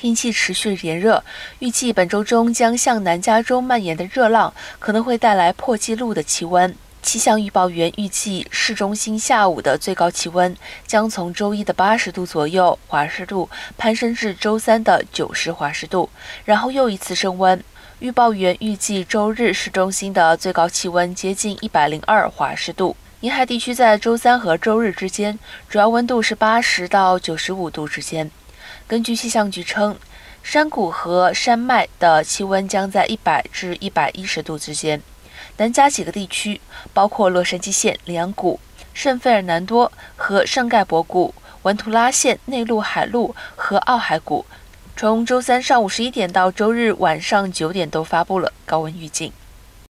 天气持续炎热，预计本周中将向南加州蔓延的热浪可能会带来破纪录的气温。气象预报员预计，市中心下午的最高气温将从周一的八十度左右华氏度攀升至周三的九十华氏度，然后又一次升温。预报员预计，周日市中心的最高气温接近一百零二华氏度。沿海地区在周三和周日之间，主要温度是八十到九十五度之间。根据气象局称，山谷和山脉的气温将在一百至一百一十度之间。南加几个地区，包括洛杉矶县、两谷、圣费尔南多和圣盖博谷、文图拉县内陆海路和奥海谷，从周三上午十一点到周日晚上九点都发布了高温预警。